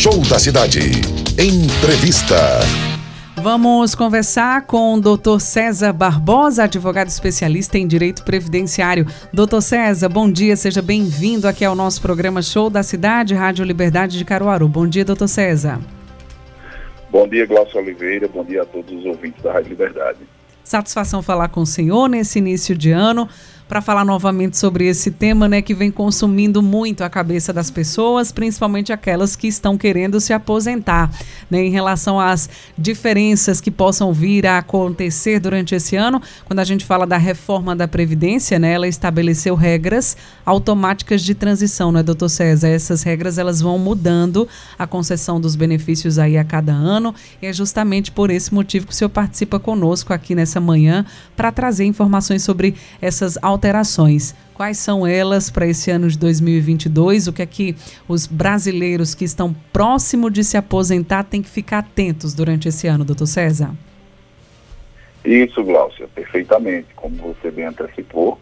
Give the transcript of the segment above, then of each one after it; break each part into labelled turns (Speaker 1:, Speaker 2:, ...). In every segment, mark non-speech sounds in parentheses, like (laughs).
Speaker 1: Show da cidade. Entrevista.
Speaker 2: Vamos conversar com o Dr. César Barbosa, advogado especialista em direito previdenciário. Dr. César, bom dia, seja bem-vindo aqui ao nosso programa Show da Cidade, Rádio Liberdade de Caruaru. Bom dia, doutor César.
Speaker 3: Bom dia, Glaucio Oliveira. Bom dia a todos os ouvintes da Rádio Liberdade.
Speaker 2: Satisfação falar com o senhor nesse início de ano para falar novamente sobre esse tema, né, que vem consumindo muito a cabeça das pessoas, principalmente aquelas que estão querendo se aposentar, né, em relação às diferenças que possam vir a acontecer durante esse ano. Quando a gente fala da reforma da previdência, né, ela estabeleceu regras automáticas de transição, né, doutor César? Essas regras elas vão mudando a concessão dos benefícios aí a cada ano e é justamente por esse motivo que o senhor participa conosco aqui nessa manhã para trazer informações sobre essas alterações alterações. Quais são elas para esse ano de 2022? O que é que os brasileiros que estão próximo de se aposentar têm que ficar atentos durante esse ano, doutor César?
Speaker 3: Isso, Glaucia, perfeitamente. Como você bem antecipou,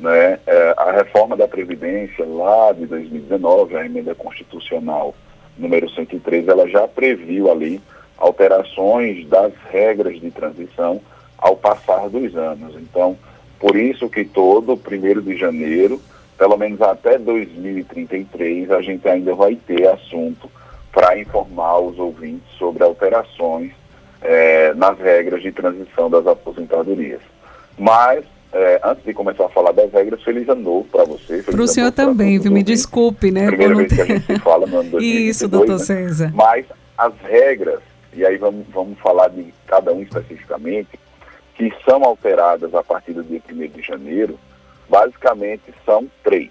Speaker 3: né, é, a reforma da Previdência lá de 2019, a emenda constitucional número 103, ela já previu ali alterações das regras de transição ao passar dos anos. Então, por isso que todo primeiro de janeiro, pelo menos até 2033, a gente ainda vai ter assunto para informar os ouvintes sobre alterações é, nas regras de transição das aposentadorias. Mas, é, antes de começar a falar das regras, feliz ano novo para você.
Speaker 2: Para o senhor também, viu? Me desculpe, né?
Speaker 3: Primeira vez que a gente se fala no ano (laughs) 2022,
Speaker 2: Isso, doutor
Speaker 3: né?
Speaker 2: César.
Speaker 3: Mas as regras, e aí vamos, vamos falar de cada um especificamente, que são alteradas a partir do dia 1 de janeiro, basicamente são três.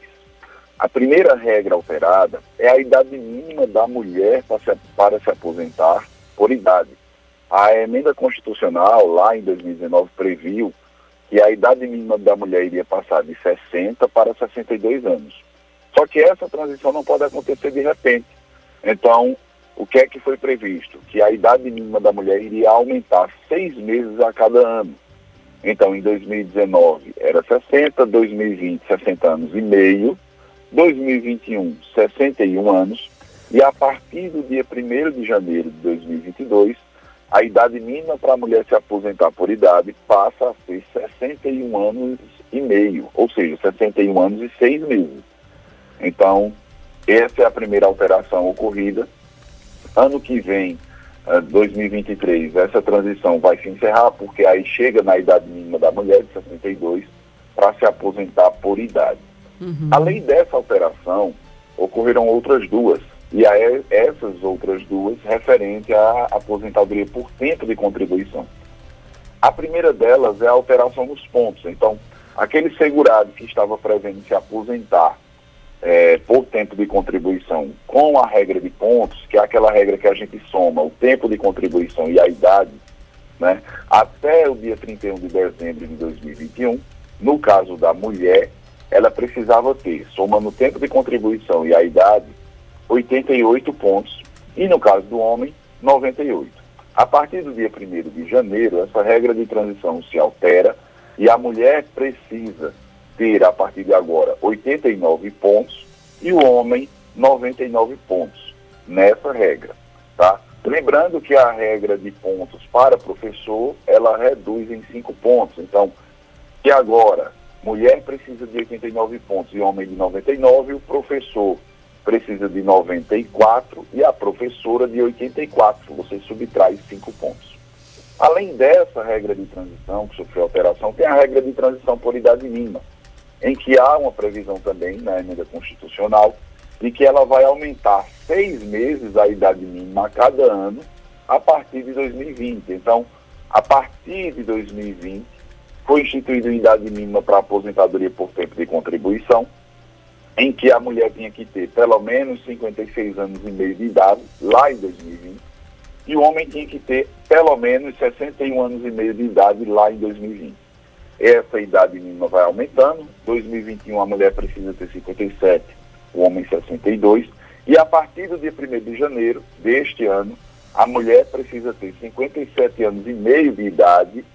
Speaker 3: A primeira regra alterada é a idade mínima da mulher para se, para se aposentar por idade. A emenda constitucional, lá em 2019, previu que a idade mínima da mulher iria passar de 60 para 62 anos. Só que essa transição não pode acontecer de repente. Então, o que é que foi previsto? Que a idade mínima da mulher iria aumentar seis meses a cada ano. Então, em 2019 era 60, 2020 60 anos e meio, 2021 61 anos e a partir do dia 1 de janeiro de 2022 a idade mínima para a mulher se aposentar por idade passa a ser 61 anos e meio, ou seja, 61 anos e seis meses. Então, essa é a primeira alteração ocorrida. Ano que vem, 2023, essa transição vai se encerrar, porque aí chega na idade mínima da mulher, de 62, para se aposentar por idade. Uhum. Além dessa alteração, ocorreram outras duas, e aí, essas outras duas referente à aposentadoria por tempo de contribuição. A primeira delas é a alteração nos pontos. Então, aquele segurado que estava prevendo se aposentar tempo de contribuição com a regra de pontos, que é aquela regra que a gente soma o tempo de contribuição e a idade, né, até o dia 31 de dezembro de 2021, no caso da mulher, ela precisava ter, somando o tempo de contribuição e a idade, 88 pontos, e no caso do homem, 98. A partir do dia 1 de janeiro, essa regra de transição se altera e a mulher precisa ter, a partir de agora, 89 pontos e o homem 99 pontos nessa regra, tá? Lembrando que a regra de pontos para professor, ela reduz em 5 pontos. Então, que agora mulher precisa de 89 pontos e homem de 99, o professor precisa de 94 e a professora de 84. Você subtrai 5 pontos. Além dessa regra de transição, que sofreu alteração, tem a regra de transição por idade mínima em que há uma previsão também na emenda constitucional de que ela vai aumentar seis meses a idade mínima a cada ano a partir de 2020. Então, a partir de 2020, foi instituída a idade mínima para aposentadoria por tempo de contribuição em que a mulher tinha que ter pelo menos 56 anos e meio de idade, lá em 2020, e o homem tinha que ter pelo menos 61 anos e meio de idade, lá em 2020. Essa idade mínima vai aumentando, 2021 a mulher precisa ter 57, o homem 62, e a partir do dia 1 de janeiro deste ano, a mulher precisa ter 57 anos e meio de idade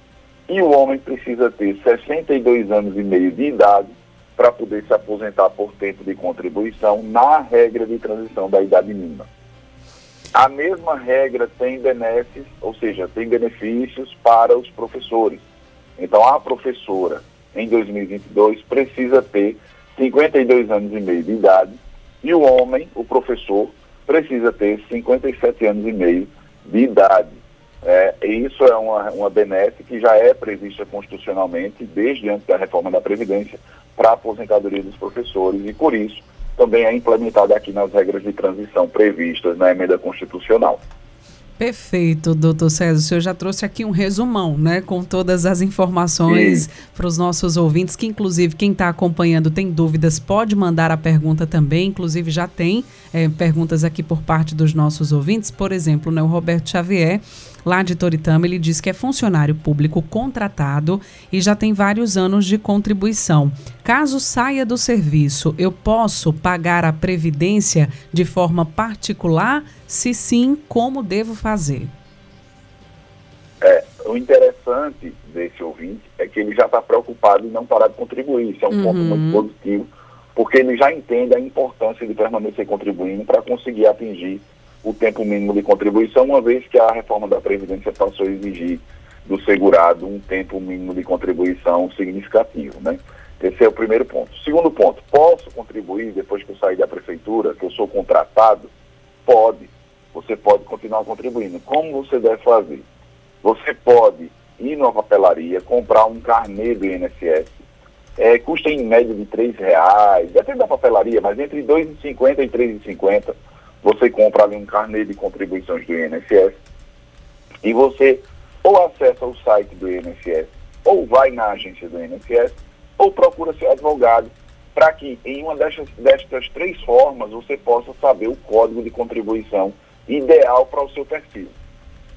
Speaker 3: e o homem precisa ter 62 anos e meio de idade para poder se aposentar por tempo de contribuição na regra de transição da idade mínima. A mesma regra tem benefícios, ou seja, tem benefícios para os professores. Então, a professora, em 2022, precisa ter 52 anos e meio de idade e o homem, o professor, precisa ter 57 anos e meio de idade. É, isso é uma, uma que já é prevista constitucionalmente desde antes da reforma da Previdência para a aposentadoria dos professores e, por isso, também é implementada aqui nas regras de transição previstas na emenda constitucional.
Speaker 2: Perfeito, doutor César. O senhor já trouxe aqui um resumão, né, com todas as informações para os nossos ouvintes, que inclusive quem está acompanhando tem dúvidas, pode mandar a pergunta também. Inclusive já tem é, perguntas aqui por parte dos nossos ouvintes. Por exemplo, né, o Roberto Xavier lá de Toritama, ele diz que é funcionário público contratado e já tem vários anos de contribuição. Caso saia do serviço, eu posso pagar a previdência de forma particular? Se sim, como devo fazer?
Speaker 3: É, o interessante desse ouvinte é que ele já está preocupado em não parar de contribuir. Isso é um uhum. ponto muito positivo, porque ele já entende a importância de permanecer contribuindo para conseguir atingir o tempo mínimo de contribuição, uma vez que a reforma da Previdência passou a exigir do segurado um tempo mínimo de contribuição significativo, né? Esse é o primeiro ponto. Segundo ponto, posso contribuir depois que eu sair da prefeitura, que eu sou contratado? Pode. Você pode continuar contribuindo. Como você deve fazer? Você pode ir numa papelaria, comprar um carnê do INSS, é, custa em média de R$ reais, depende da papelaria, mas entre R$ 2,50 e R$ 3,50 você compra ali um carnê de contribuições do INSS e você ou acessa o site do INSS, ou vai na agência do INSS, ou procura seu advogado, para que em uma destas, destas três formas você possa saber o código de contribuição ideal para o seu perfil.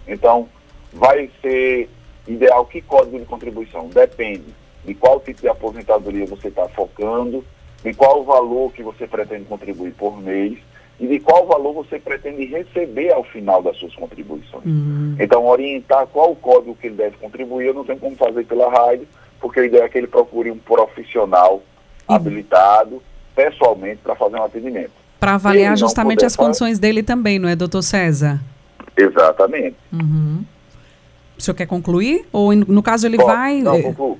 Speaker 3: Então, vai ser ideal que código de contribuição? Depende de qual tipo de aposentadoria você está focando, de qual o valor que você pretende contribuir por mês e de qual valor você pretende receber ao final das suas contribuições. Uhum. Então, orientar qual o código que ele deve contribuir, eu não tenho como fazer pela rádio, porque a ideia é que ele procure um profissional uhum. habilitado, pessoalmente, para fazer um atendimento.
Speaker 2: Para avaliar justamente as condições dele também, não é, doutor César?
Speaker 3: Exatamente.
Speaker 2: Uhum. O senhor quer concluir? Ou, no caso, ele Bom, vai...
Speaker 3: Não, concluo.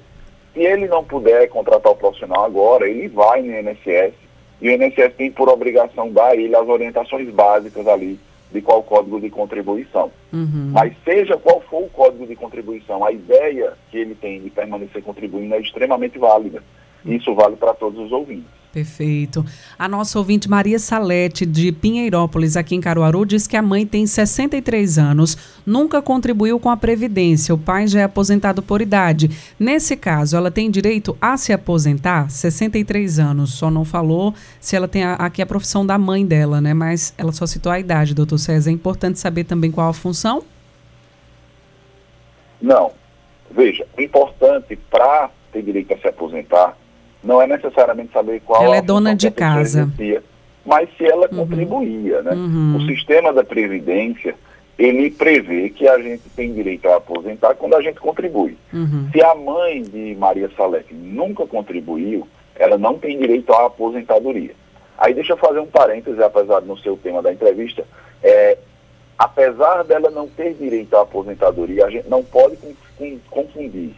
Speaker 3: Se ele não puder contratar o profissional agora, ele vai no INSS e o INSS tem por obrigação dar a ele as orientações básicas ali de qual código de contribuição. Uhum. Mas seja qual for o código de contribuição, a ideia que ele tem de permanecer contribuindo é extremamente válida. Isso vale para todos os ouvintes.
Speaker 2: Perfeito. A nossa ouvinte Maria Salete, de Pinheirópolis, aqui em Caruaru, diz que a mãe tem 63 anos, nunca contribuiu com a Previdência, o pai já é aposentado por idade. Nesse caso, ela tem direito a se aposentar? 63 anos, só não falou se ela tem aqui a profissão da mãe dela, né? Mas ela só citou a idade, doutor César. É importante saber também qual a função?
Speaker 3: Não. Veja, o importante para ter direito a se aposentar não é necessariamente saber qual
Speaker 2: ela é dona de casa.
Speaker 3: mas se ela uhum. contribuía, né? Uhum. O sistema da previdência ele prevê que a gente tem direito a aposentar quando a gente contribui. Uhum. Se a mãe de Maria Salek nunca contribuiu, ela não tem direito à aposentadoria. Aí deixa eu fazer um parêntese, apesar do ser o tema da entrevista, é, apesar dela não ter direito à aposentadoria, a gente não pode confundir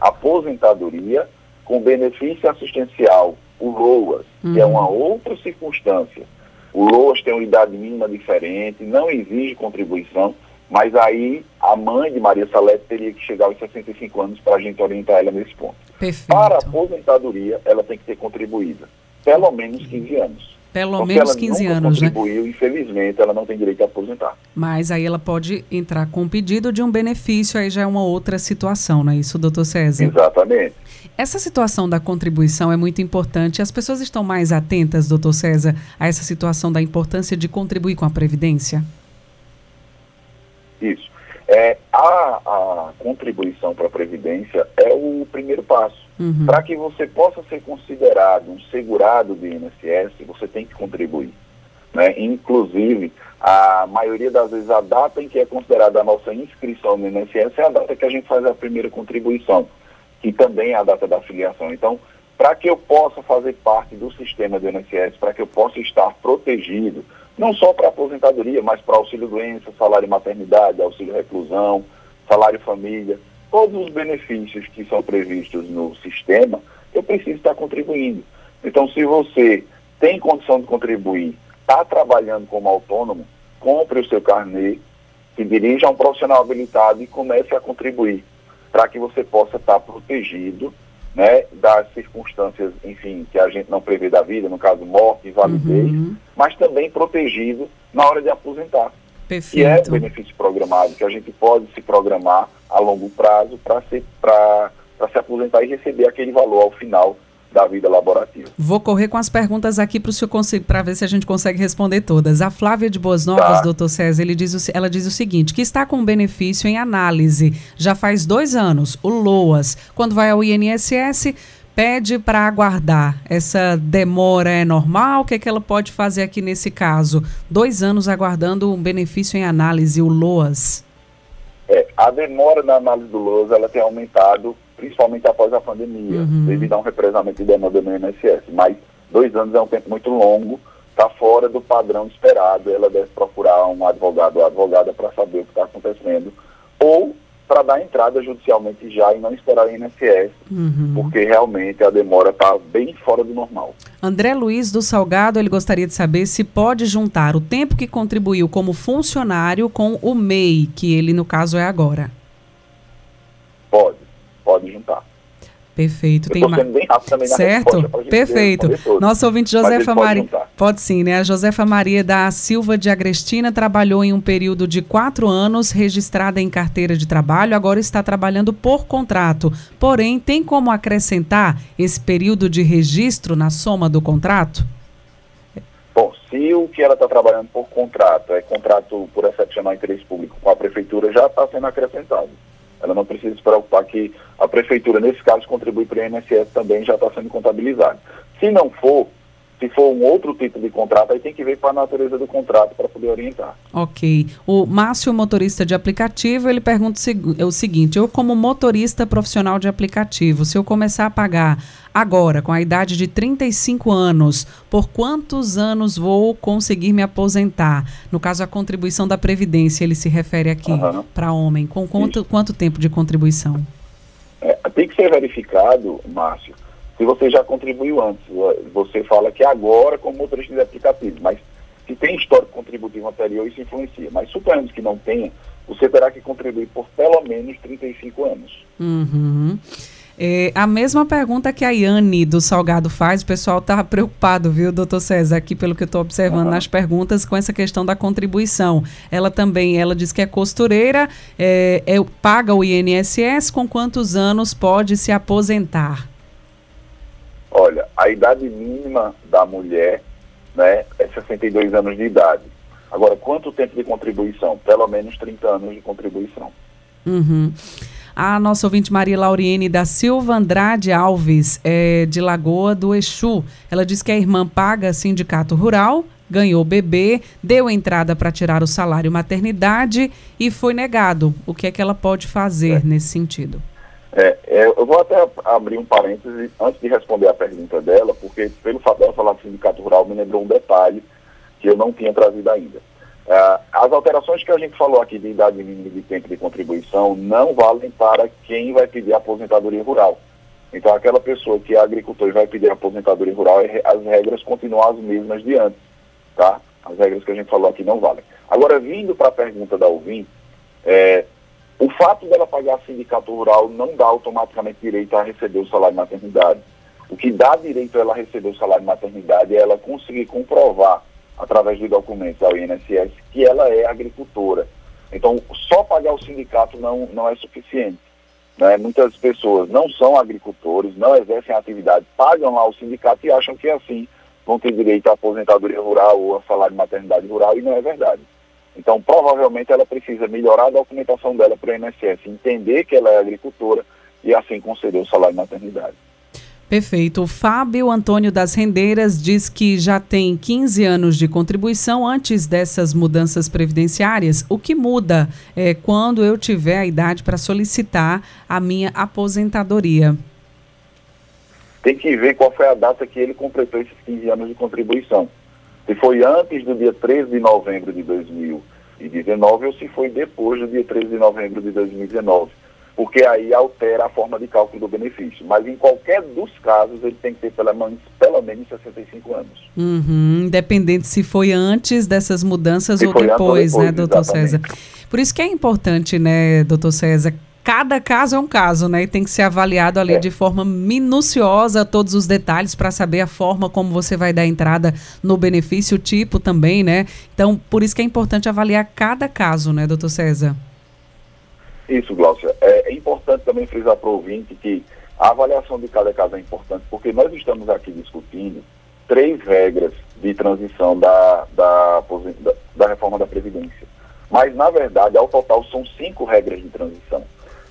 Speaker 3: aposentadoria com benefício assistencial, o LOAS, uhum. que é uma uhum. outra circunstância. O LOAS tem uma idade mínima diferente, não exige contribuição, mas aí a mãe de Maria Salete teria que chegar aos 65 anos para a gente orientar ela nesse ponto.
Speaker 2: Perfeito.
Speaker 3: Para a aposentadoria, ela tem que ter contribuído pelo menos 15 anos.
Speaker 2: Pelo Porque menos 15 anos,
Speaker 3: né? contribuiu, infelizmente, ela não tem direito a aposentar.
Speaker 2: Mas aí ela pode entrar com o pedido de um benefício, aí já é uma outra situação, não é isso, doutor César?
Speaker 3: Exatamente.
Speaker 2: Essa situação da contribuição é muito importante. As pessoas estão mais atentas, doutor César, a essa situação da importância de contribuir com a Previdência?
Speaker 3: Isso. É, a, a contribuição para a Previdência é o primeiro passo. Uhum. Para que você possa ser considerado um segurado do INSS, você tem que contribuir. Né? Inclusive, a maioria das vezes, a data em que é considerada a nossa inscrição no INSS é a data que a gente faz a primeira contribuição, que também é a data da filiação. Então, para que eu possa fazer parte do sistema do INSS, para que eu possa estar protegido, não só para aposentadoria, mas para auxílio doença, salário maternidade, auxílio reclusão, salário família, todos os benefícios que são previstos no sistema, eu preciso estar contribuindo. Então, se você tem condição de contribuir está trabalhando como autônomo, compre o seu carnê, se dirija a um profissional habilitado e comece a contribuir para que você possa estar protegido né, das circunstâncias, enfim, que a gente não prevê da vida, no caso morte, invalidez, uhum. mas também protegido na hora de aposentar.
Speaker 2: Perfeito.
Speaker 3: Que é o benefício programado, que a gente pode se programar a longo prazo para se, se aposentar e receber aquele valor ao final da vida laborativa.
Speaker 2: Vou correr com as perguntas aqui para o senhor para ver se a gente consegue responder todas. A Flávia de Boas Novas, tá. doutor César, ele diz ela diz o seguinte: que está com benefício em análise já faz dois anos, o LOAS. Quando vai ao INSS, pede para aguardar. Essa demora é normal? O que, é que ela pode fazer aqui nesse caso? Dois anos aguardando um benefício em análise, o LOAS.
Speaker 3: É, a demora na análise do LOAS ela tem aumentado principalmente após a pandemia, uhum. devido a um represamento de demanda no INSS. Mas dois anos é um tempo muito longo, está fora do padrão esperado, ela deve procurar um advogado ou advogada para saber o que está acontecendo, ou para dar entrada judicialmente já e não esperar o INSS, uhum. porque realmente a demora está bem fora do normal.
Speaker 2: André Luiz do Salgado, ele gostaria de saber se pode juntar o tempo que contribuiu como funcionário com o MEI, que ele no caso é agora.
Speaker 3: Juntar.
Speaker 2: Perfeito.
Speaker 3: Eu Tem mais. bem rápido também na
Speaker 2: certo? Perfeito. Nosso ouvinte Josefa Maria. Pode, pode, sim, né? A Josefa Maria da Silva de Agrestina trabalhou em um período de quatro anos, registrada em carteira de trabalho, agora está trabalhando por contrato. Porém, tem como acrescentar esse período de registro na soma do contrato?
Speaker 3: Bom, se o que ela está trabalhando por contrato é contrato por excepcional interesse público com a prefeitura, já está sendo acrescentado. Ela não precisa se preocupar que a prefeitura, nesse caso, contribui para o INSS também já está sendo contabilizado. Se não for, se for um outro tipo de contrato, aí tem que ver para a natureza do contrato para poder orientar.
Speaker 2: Ok. O Márcio, motorista de aplicativo, ele pergunta o seguinte: eu, como motorista profissional de aplicativo, se eu começar a pagar agora, com a idade de 35 anos, por quantos anos vou conseguir me aposentar? No caso, a contribuição da Previdência, ele se refere aqui uhum. para homem. Com quanto, quanto tempo de contribuição?
Speaker 3: É, tem que ser verificado, Márcio se você já contribuiu antes. Você fala que agora como motorista de aplicativo, mas se tem histórico contributivo anterior, isso influencia. Mas suponhamos que não tenha, você terá que contribuir por pelo menos 35 anos.
Speaker 2: Uhum. É, a mesma pergunta que a Yane do Salgado faz, o pessoal está preocupado, viu, doutor César, aqui pelo que eu estou observando uhum. nas perguntas com essa questão da contribuição. Ela também, ela diz que é costureira, é, é, paga o INSS, com quantos anos pode se aposentar?
Speaker 3: A idade mínima da mulher né, é 62 anos de idade. Agora, quanto tempo de contribuição? Pelo menos 30 anos de contribuição.
Speaker 2: Uhum. A nossa ouvinte Maria Lauriene da Silva Andrade Alves, é, de Lagoa do Exu. Ela diz que a irmã paga sindicato rural, ganhou bebê, deu entrada para tirar o salário maternidade e foi negado. O que é que ela pode fazer é. nesse sentido?
Speaker 3: É, é, eu vou até abrir um parêntese antes de responder a pergunta dela, porque pelo fato dela falar do sindicato rural me lembrou um detalhe que eu não tinha trazido ainda. É, as alterações que a gente falou aqui de idade mínima de tempo de contribuição não valem para quem vai pedir aposentadoria rural. Então, aquela pessoa que é agricultor e vai pedir aposentadoria rural, é as regras continuam as mesmas de antes, tá? As regras que a gente falou aqui não valem. Agora, vindo para a pergunta da ouvinte, é, o fato dela pagar sindicato rural não dá automaticamente direito a receber o salário de maternidade. O que dá direito a ela receber o salário de maternidade é ela conseguir comprovar, através de documentos ao INSS, que ela é agricultora. Então, só pagar o sindicato não, não é suficiente. Né? Muitas pessoas não são agricultores, não exercem atividade, pagam lá o sindicato e acham que assim vão ter direito à aposentadoria rural ou a salário de maternidade rural, e não é verdade. Então, provavelmente, ela precisa melhorar a documentação dela para o INSS, entender que ela é agricultora e assim conceder o salário de maternidade.
Speaker 2: Perfeito. O Fábio Antônio das Rendeiras diz que já tem 15 anos de contribuição antes dessas mudanças previdenciárias. O que muda é quando eu tiver a idade para solicitar a minha aposentadoria?
Speaker 3: Tem que ver qual foi a data que ele completou esses 15 anos de contribuição. Se foi antes do dia 13 de novembro de 2019 ou se foi depois do dia 13 de novembro de 2019 porque aí altera a forma de cálculo do benefício. Mas em qualquer dos casos, ele tem que ter pelo menos, pelo menos 65 anos.
Speaker 2: Uhum, independente se foi antes dessas mudanças ou depois, ou depois, né, doutor exatamente. César? Por isso que é importante, né, doutor César, cada caso é um caso, né? E tem que ser avaliado ali é. de forma minuciosa todos os detalhes para saber a forma como você vai dar entrada no benefício, o tipo também, né? Então, por isso que é importante avaliar cada caso, né, doutor César?
Speaker 3: Isso, Glaucia. É, é importante também frisar para o ouvinte que a avaliação de cada caso é importante, porque nós estamos aqui discutindo três regras de transição da, da, da, da reforma da Previdência. Mas, na verdade, ao total, são cinco regras de transição.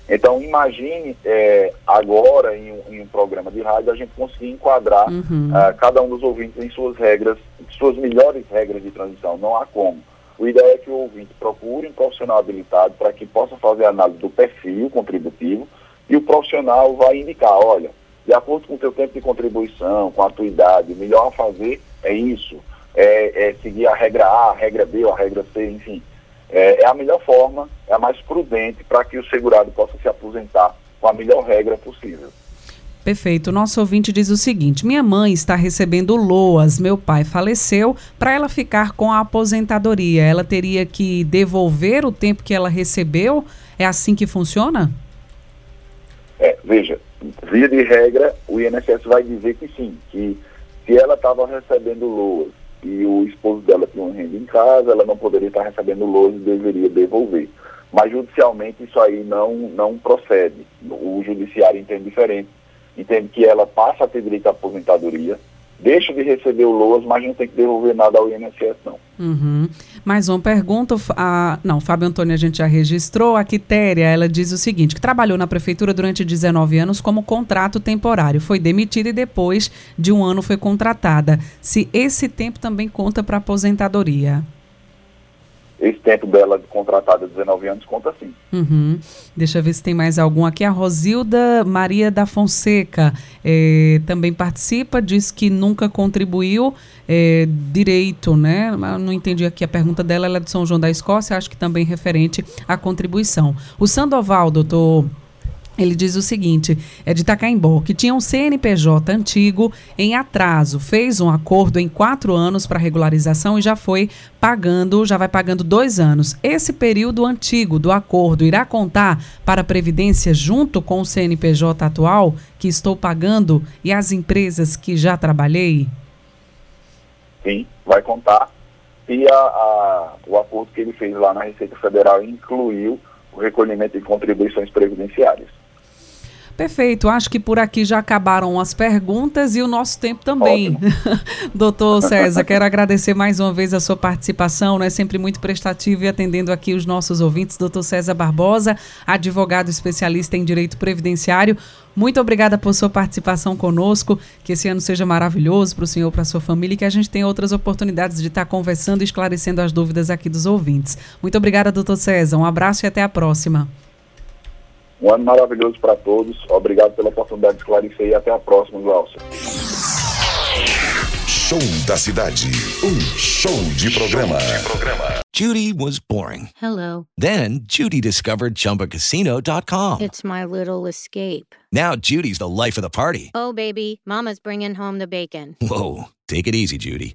Speaker 3: Então, imagine é, agora, em um, em um, programa de rádio, a gente conseguir enquadrar uhum. uh, cada um dos ouvintes em suas regras, suas melhores regras de transição. Não há como. O ideal é que o ouvinte procure um profissional habilitado para que possa fazer a análise do perfil contributivo e o profissional vai indicar, olha, de acordo com o teu tempo de contribuição, com a tua idade, o melhor a fazer é isso, é, é seguir a regra A, a regra B ou a regra C, enfim. É, é a melhor forma, é a mais prudente para que o segurado possa se aposentar com a melhor regra possível.
Speaker 2: Perfeito. Nosso ouvinte diz o seguinte: minha mãe está recebendo LOAS, meu pai faleceu. Para ela ficar com a aposentadoria, ela teria que devolver o tempo que ela recebeu? É assim que funciona?
Speaker 3: É, veja, via de regra, o INSS vai dizer que sim, que se ela estava recebendo LOAS e o esposo dela tinha um renda em casa, ela não poderia estar recebendo LOAS e deveria devolver. Mas judicialmente isso aí não, não procede. O judiciário entende diferente entende que ela passa a ter direito à aposentadoria, deixa de receber o LOAS, mas não tem que devolver nada ao INSS, não.
Speaker 2: Uhum. Mais uma pergunta, a, não, Fábio Antônio a gente já registrou, a Quitéria, ela diz o seguinte, que trabalhou na prefeitura durante 19 anos como contrato temporário, foi demitida e depois de um ano foi contratada. Se esse tempo também conta para aposentadoria?
Speaker 3: Esse tempo dela de contratada, 19 anos, conta sim.
Speaker 2: Uhum. Deixa eu ver se tem mais algum aqui. A Rosilda Maria da Fonseca é, também participa, diz que nunca contribuiu é, direito, né? Não entendi aqui a pergunta dela, ela é de São João da Escócia, acho que também referente à contribuição. O Sandoval, doutor ele diz o seguinte: é de Itacaimbó, que tinha um CNPJ antigo em atraso, fez um acordo em quatro anos para regularização e já foi pagando, já vai pagando dois anos. Esse período antigo do acordo irá contar para a Previdência junto com o CNPJ atual que estou pagando e as empresas que já trabalhei?
Speaker 3: Sim, vai contar. E a, a, o acordo que ele fez lá na Receita Federal incluiu o recolhimento de contribuições previdenciárias.
Speaker 2: Perfeito. Acho que por aqui já acabaram as perguntas e o nosso tempo também. (laughs) Doutor César, quero agradecer mais uma vez a sua participação, né? Sempre muito prestativo e atendendo aqui os nossos ouvintes. Doutor César Barbosa, advogado especialista em direito previdenciário. Muito obrigada por sua participação conosco. Que esse ano seja maravilhoso para o senhor, para a sua família e que a gente tenha outras oportunidades de estar conversando e esclarecendo as dúvidas aqui dos ouvintes. Muito obrigada, doutor César. Um abraço e até a próxima.
Speaker 3: Um ano maravilhoso para todos. Obrigado pela oportunidade de esclarecer e até a próxima, Glaucia.
Speaker 1: Show da Cidade. Um show de programa.
Speaker 4: Judy was boring.
Speaker 5: Hello.
Speaker 4: Then Judy discovered chumbacasino.com.
Speaker 5: It's my little escape.
Speaker 4: Now Judy's the life of the party.
Speaker 5: Oh, baby, Mama's bringing home the bacon.
Speaker 4: Whoa. Take it easy, Judy.